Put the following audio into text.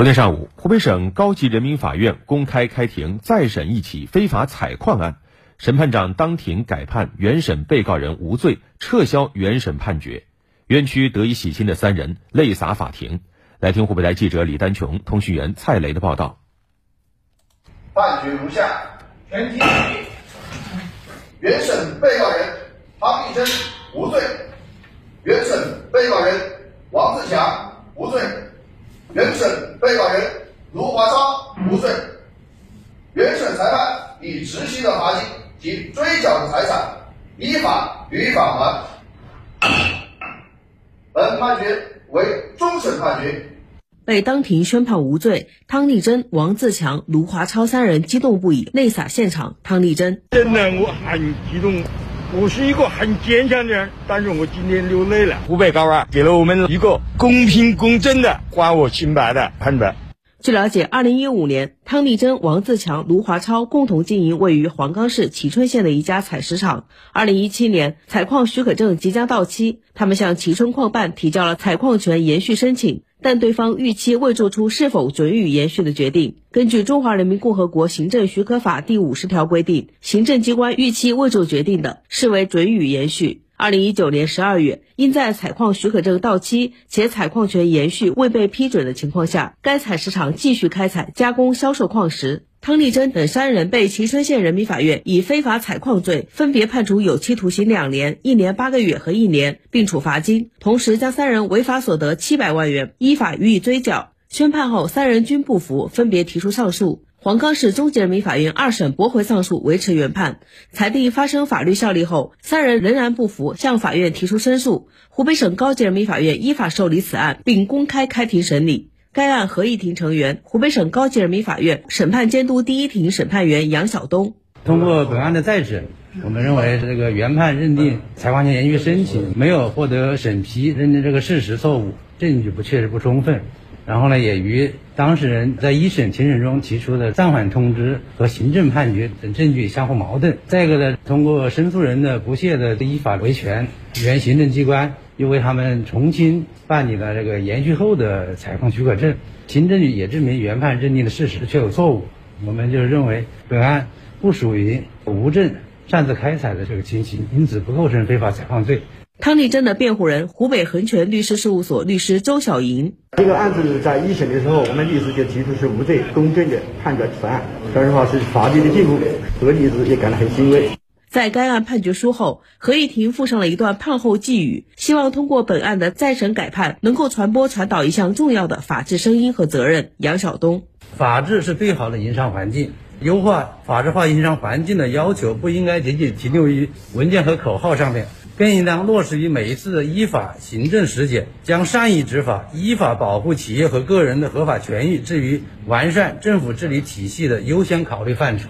昨天上午，湖北省高级人民法院公开开庭再审一起非法采矿案，审判长当庭改判原审被告人无罪，撤销原审判决，冤屈得以洗清的三人泪洒法庭。来听湖北台记者李丹琼、通讯员蔡雷的报道。判决如下：全体起立。原审被告人汤丽珍无罪，原审被告人王自强无罪。原审被告人卢华超无罪，原审裁判已执行的罚金及追缴的财产依法予以返还。本判决为终审判决。被当庭宣判无罪，汤丽珍、王自强、卢华超三人激动不已，泪洒现场。汤丽珍：真的，我很激动。我是一个很坚强的人，但是我今天流泪了。湖北高院给了我们一个公平公正的还我清白的判决。据了解，二零一五年，汤丽珍、王自强、卢华超共同经营位于黄冈市蕲春县的一家采石场。二零一七年，采矿许可证即将到期，他们向蕲春矿办提交了采矿权延续申请。但对方逾期未作出是否准予延续的决定。根据《中华人民共和国行政许可法》第五十条规定，行政机关逾期未做决定的，视为准予延续。二零一九年十二月，因在采矿许可证到期且采矿权延续未被批准的情况下，该采石场继续开采、加工、销售矿石。汤丽珍等三人被蕲春县人民法院以非法采矿罪分别判处有期徒刑两年、一年八个月和一年，并处罚金，同时将三人违法所得七百万元依法予以追缴。宣判后，三人均不服，分别提出上诉。黄冈市中级人民法院二审驳回上诉，维持原判。裁定发生法律效力后，三人仍然不服，向法院提出申诉。湖北省高级人民法院依法受理此案，并公开开庭审理。该案合议庭成员，湖北省高级人民法院审判监督第一庭审判员杨晓东。通过本案的再审，我们认为这个原判认定采矿权延续申请没有获得审批，认定这个事实错误，证据不确实不充分。然后呢，也与当事人在一审庭审中提出的暂缓通知和行政判决等证据相互矛盾。再一个呢，通过申诉人的不懈的依法维权，原行政机关又为他们重新办理了这个延续后的采矿许可证，行政也证明原判认定的事实确有错误。我们就认为本案不属于无证擅自开采的这个情形，因此不构成非法采矿罪。汤丽珍的辩护人，湖北恒泉律师事务所律师周小莹。这个案子在一审的时候，我们律师就提出是无罪，公正的判决此案。说实话，是法律的进步，何律师也感到很欣慰。在该案判决书后，合议庭附上了一段判后寄语，希望通过本案的再审改判，能够传播传导一项重要的法治声音和责任。杨晓东，法治是最好的营商环境，优化法治化营商环境的要求不应该仅仅停留于文件和口号上面。更应当落实于每一次的依法行政实践，将善意执法、依法保护企业和个人的合法权益置于完善政府治理体系的优先考虑范畴。